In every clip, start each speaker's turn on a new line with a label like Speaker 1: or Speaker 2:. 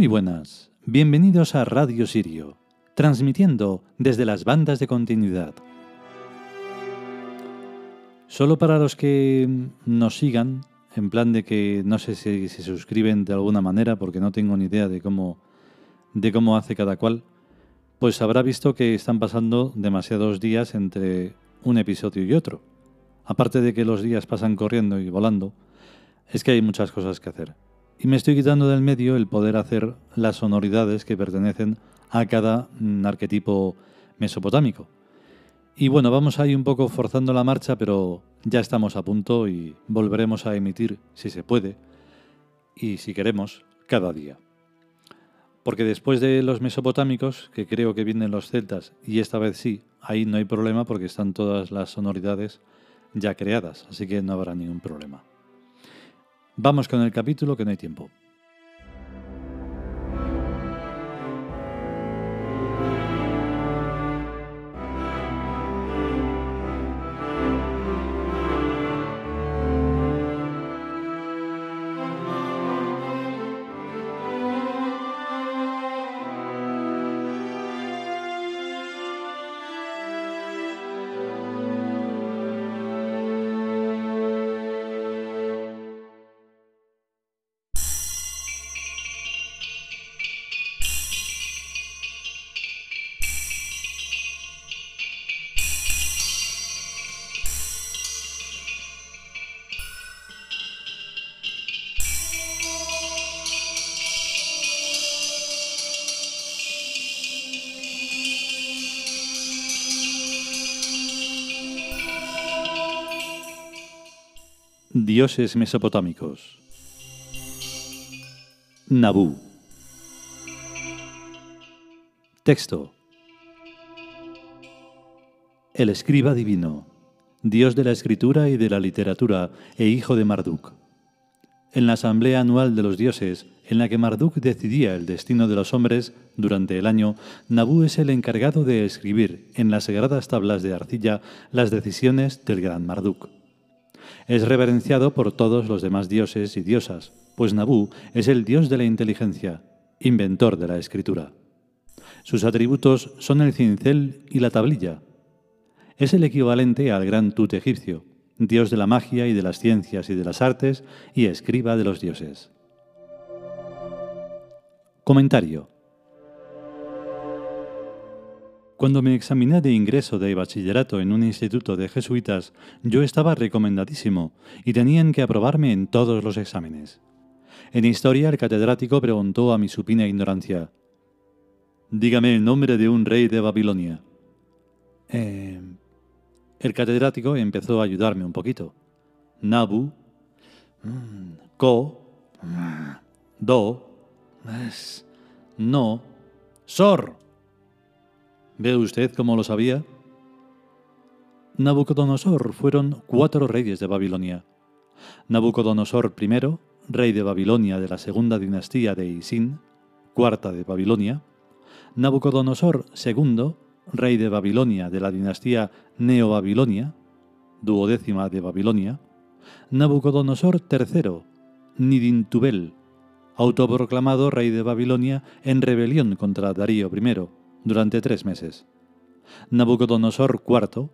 Speaker 1: Muy buenas, bienvenidos a Radio Sirio, transmitiendo desde las bandas de continuidad. Solo para los que nos sigan, en plan de que no sé si se suscriben de alguna manera, porque no tengo ni idea de cómo, de cómo hace cada cual, pues habrá visto que están pasando demasiados días entre un episodio y otro. Aparte de que los días pasan corriendo y volando, es que hay muchas cosas que hacer. Y me estoy quitando del medio el poder hacer las sonoridades que pertenecen a cada mm, arquetipo mesopotámico. Y bueno, vamos ahí un poco forzando la marcha, pero ya estamos a punto y volveremos a emitir, si se puede, y si queremos, cada día. Porque después de los mesopotámicos, que creo que vienen los celtas, y esta vez sí, ahí no hay problema porque están todas las sonoridades ya creadas, así que no habrá ningún problema. Vamos con el capítulo que no hay tiempo. Dioses mesopotámicos. Nabú. Texto. El escriba divino, dios de la escritura y de la literatura e hijo de Marduk. En la asamblea anual de los dioses, en la que Marduk decidía el destino de los hombres durante el año, Nabú es el encargado de escribir en las sagradas tablas de arcilla las decisiones del gran Marduk. Es reverenciado por todos los demás dioses y diosas, pues Nabú es el dios de la inteligencia, inventor de la escritura. Sus atributos son el cincel y la tablilla. Es el equivalente al gran Tut egipcio, dios de la magia y de las ciencias y de las artes y escriba de los dioses. Comentario. Cuando me examiné de ingreso de bachillerato en un instituto de jesuitas, yo estaba recomendadísimo y tenían que aprobarme en todos los exámenes. En historia, el catedrático preguntó a mi supina ignorancia: Dígame el nombre de un rey de Babilonia. Eh, el catedrático empezó a ayudarme un poquito. Nabu, Ko, Do, No, Sor. ¿Ve usted cómo lo sabía? Nabucodonosor fueron cuatro reyes de Babilonia. Nabucodonosor I, rey de Babilonia de la segunda dinastía de Isín, cuarta de Babilonia. Nabucodonosor II, rey de Babilonia de la dinastía Neobabilonia, duodécima de Babilonia. Nabucodonosor III, Nidintubel, autoproclamado rey de Babilonia en rebelión contra Darío I, durante tres meses. Nabucodonosor IV,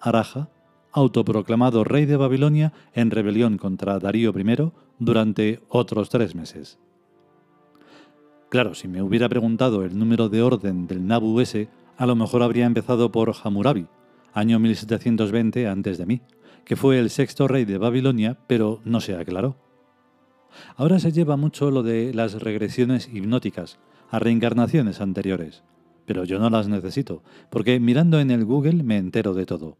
Speaker 1: Araja, autoproclamado rey de Babilonia en rebelión contra Darío I durante otros tres meses. Claro, si me hubiera preguntado el número de orden del Nabu ese, a lo mejor habría empezado por Hammurabi, año 1720 antes de mí, que fue el sexto rey de Babilonia, pero no se aclaró. Ahora se lleva mucho lo de las regresiones hipnóticas a reencarnaciones anteriores pero yo no las necesito, porque mirando en el Google me entero de todo.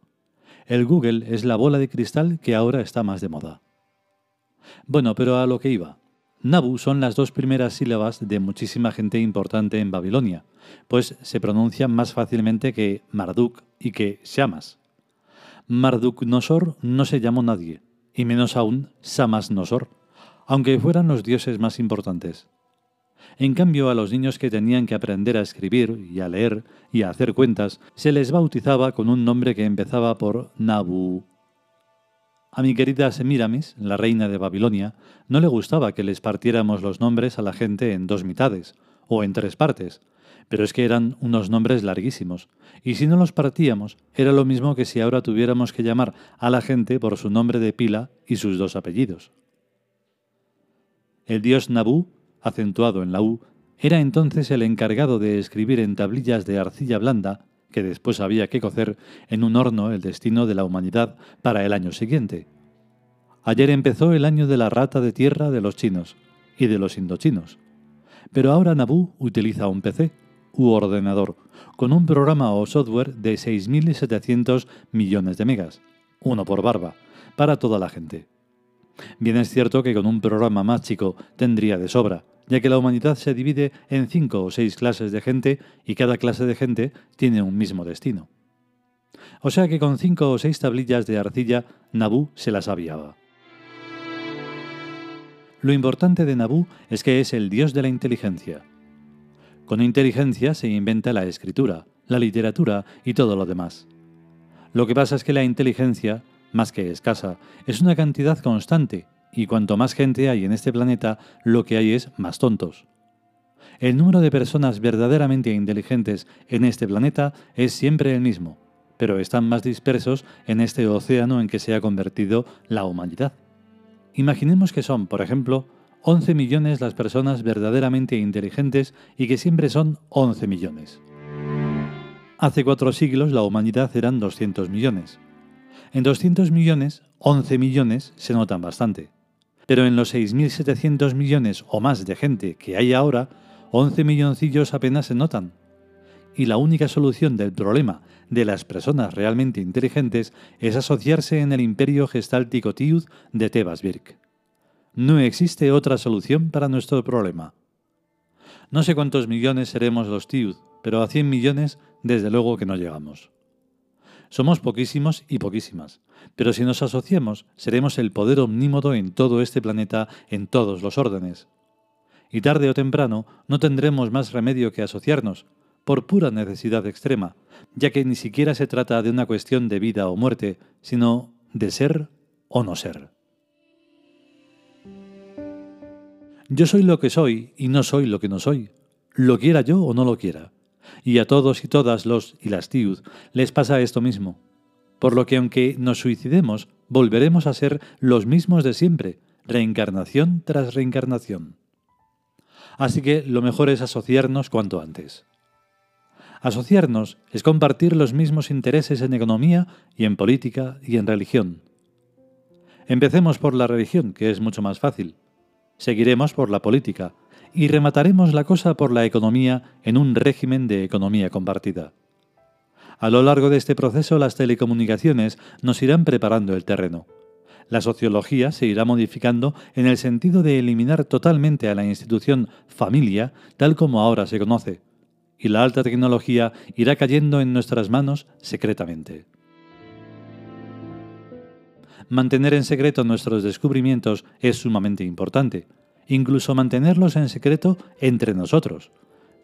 Speaker 1: El Google es la bola de cristal que ahora está más de moda. Bueno, pero a lo que iba. Nabu son las dos primeras sílabas de muchísima gente importante en Babilonia, pues se pronuncian más fácilmente que Marduk y que Shamas. Marduk Nosor no se llamó nadie, y menos aún Samas Nosor, aunque fueran los dioses más importantes. En cambio, a los niños que tenían que aprender a escribir y a leer y a hacer cuentas, se les bautizaba con un nombre que empezaba por Nabu. A mi querida Semiramis, la reina de Babilonia, no le gustaba que les partiéramos los nombres a la gente en dos mitades, o en tres partes, pero es que eran unos nombres larguísimos, y si no los partíamos, era lo mismo que si ahora tuviéramos que llamar a la gente por su nombre de pila y sus dos apellidos. El dios Nabú, acentuado en la U, era entonces el encargado de escribir en tablillas de arcilla blanda, que después había que cocer en un horno el destino de la humanidad para el año siguiente. Ayer empezó el año de la rata de tierra de los chinos y de los indochinos. Pero ahora Nabú utiliza un PC u ordenador con un programa o software de 6.700 millones de megas, uno por barba, para toda la gente. Bien es cierto que con un programa más chico tendría de sobra, ya que la humanidad se divide en cinco o seis clases de gente y cada clase de gente tiene un mismo destino. O sea que con cinco o seis tablillas de arcilla, Nabú se las aviaba. Lo importante de Nabú es que es el dios de la inteligencia. Con inteligencia se inventa la escritura, la literatura y todo lo demás. Lo que pasa es que la inteligencia, más que escasa, es una cantidad constante y cuanto más gente hay en este planeta, lo que hay es más tontos. El número de personas verdaderamente inteligentes en este planeta es siempre el mismo, pero están más dispersos en este océano en que se ha convertido la humanidad. Imaginemos que son, por ejemplo, 11 millones las personas verdaderamente inteligentes y que siempre son 11 millones. Hace cuatro siglos la humanidad eran 200 millones. En 200 millones, 11 millones se notan bastante pero en los 6.700 millones o más de gente que hay ahora, 11 milloncillos apenas se notan. Y la única solución del problema de las personas realmente inteligentes es asociarse en el imperio gestáltico Tiud de Tebas Birk. No existe otra solución para nuestro problema. No sé cuántos millones seremos los Tiud, pero a 100 millones desde luego que no llegamos. Somos poquísimos y poquísimas, pero si nos asociamos seremos el poder omnímodo en todo este planeta en todos los órdenes. Y tarde o temprano no tendremos más remedio que asociarnos, por pura necesidad extrema, ya que ni siquiera se trata de una cuestión de vida o muerte, sino de ser o no ser. Yo soy lo que soy y no soy lo que no soy, lo quiera yo o no lo quiera y a todos y todas los y las tiud les pasa esto mismo. Por lo que aunque nos suicidemos, volveremos a ser los mismos de siempre, reencarnación tras reencarnación. Así que lo mejor es asociarnos cuanto antes. Asociarnos es compartir los mismos intereses en economía y en política y en religión. Empecemos por la religión, que es mucho más fácil. Seguiremos por la política, y remataremos la cosa por la economía en un régimen de economía compartida. A lo largo de este proceso las telecomunicaciones nos irán preparando el terreno. La sociología se irá modificando en el sentido de eliminar totalmente a la institución familia tal como ahora se conoce, y la alta tecnología irá cayendo en nuestras manos secretamente. Mantener en secreto nuestros descubrimientos es sumamente importante, incluso mantenerlos en secreto entre nosotros,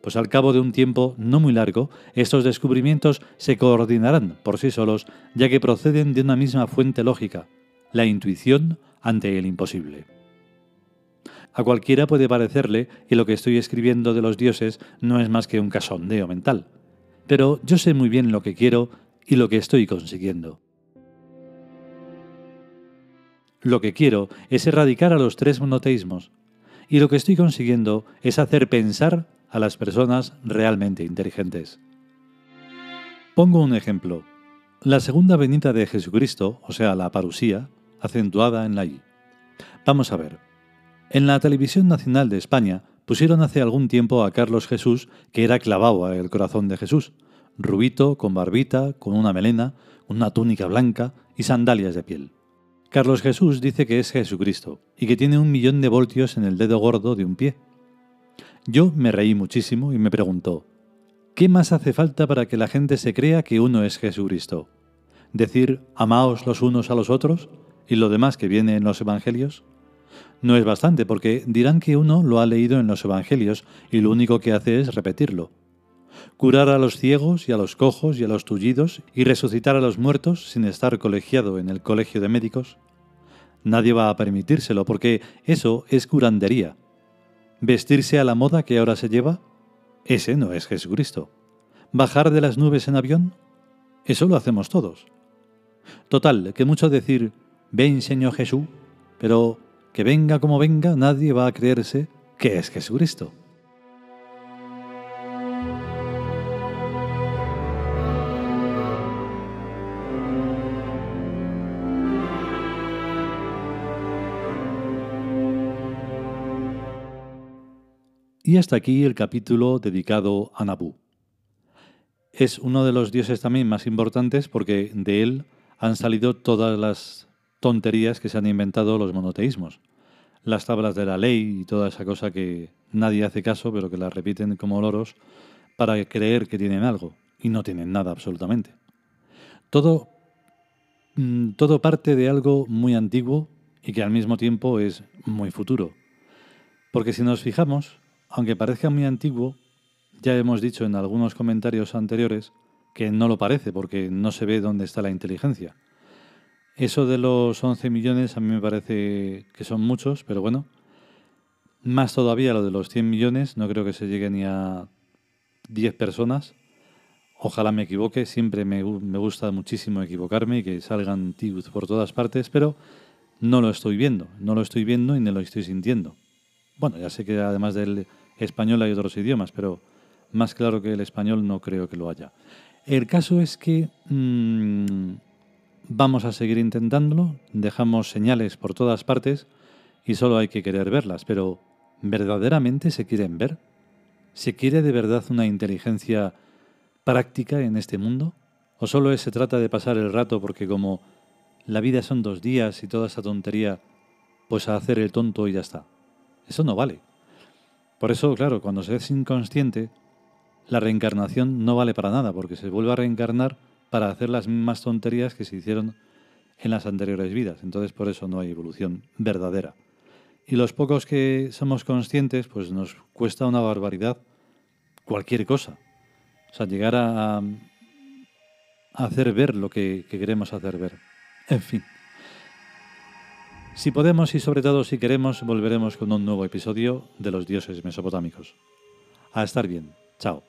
Speaker 1: pues al cabo de un tiempo no muy largo, estos descubrimientos se coordinarán por sí solos, ya que proceden de una misma fuente lógica, la intuición ante el imposible. A cualquiera puede parecerle que lo que estoy escribiendo de los dioses no es más que un casondeo mental, pero yo sé muy bien lo que quiero y lo que estoy consiguiendo. Lo que quiero es erradicar a los tres monoteísmos, y lo que estoy consiguiendo es hacer pensar a las personas realmente inteligentes. Pongo un ejemplo. La segunda venida de Jesucristo, o sea, la parusía, acentuada en la I. Vamos a ver. En la televisión nacional de España pusieron hace algún tiempo a Carlos Jesús, que era clavado al corazón de Jesús, rubito, con barbita, con una melena, una túnica blanca y sandalias de piel. Carlos Jesús dice que es Jesucristo y que tiene un millón de voltios en el dedo gordo de un pie. Yo me reí muchísimo y me preguntó, ¿qué más hace falta para que la gente se crea que uno es Jesucristo? ¿Decir amaos los unos a los otros y lo demás que viene en los Evangelios? No es bastante porque dirán que uno lo ha leído en los Evangelios y lo único que hace es repetirlo. Curar a los ciegos y a los cojos y a los tullidos y resucitar a los muertos sin estar colegiado en el colegio de médicos Nadie va a permitírselo porque eso es curandería. Vestirse a la moda que ahora se lleva, ese no es Jesucristo. Bajar de las nubes en avión, eso lo hacemos todos. Total, que mucho decir, ven Señor Jesús, pero que venga como venga, nadie va a creerse que es Jesucristo. Y hasta aquí el capítulo dedicado a Nabú. Es uno de los dioses también más importantes porque de él han salido todas las tonterías que se han inventado los monoteísmos. Las tablas de la ley y toda esa cosa que nadie hace caso, pero que las repiten como loros para creer que tienen algo y no tienen nada absolutamente. Todo, mm, todo parte de algo muy antiguo y que al mismo tiempo es muy futuro. Porque si nos fijamos, aunque parezca muy antiguo, ya hemos dicho en algunos comentarios anteriores que no lo parece porque no se ve dónde está la inteligencia. Eso de los 11 millones a mí me parece que son muchos, pero bueno, más todavía lo de los 100 millones, no creo que se llegue ni a 10 personas. Ojalá me equivoque, siempre me, gusta muchísimo equivocarme y que salgan tíos por todas partes, pero no lo estoy viendo, no lo estoy viendo y no lo estoy sintiendo. Bueno, ya sé que además del español hay otros idiomas, pero más claro que el español no creo que lo haya. El caso es que mm, vamos a seguir intentándolo, dejamos señales por todas partes y solo hay que querer verlas, pero ¿verdaderamente se quieren ver? ¿Se quiere de verdad una inteligencia práctica en este mundo? ¿O solo se trata de pasar el rato porque como la vida son dos días y toda esa tontería, pues a hacer el tonto y ya está? Eso no vale. Por eso, claro, cuando se es inconsciente, la reencarnación no vale para nada, porque se vuelve a reencarnar para hacer las mismas tonterías que se hicieron en las anteriores vidas. Entonces, por eso no hay evolución verdadera. Y los pocos que somos conscientes, pues nos cuesta una barbaridad cualquier cosa. O sea, llegar a, hacer ver lo que queremos hacer ver. En fin. Si podemos y sobre todo si queremos, volveremos con un nuevo episodio de los dioses mesopotámicos. A estar bien. Chao.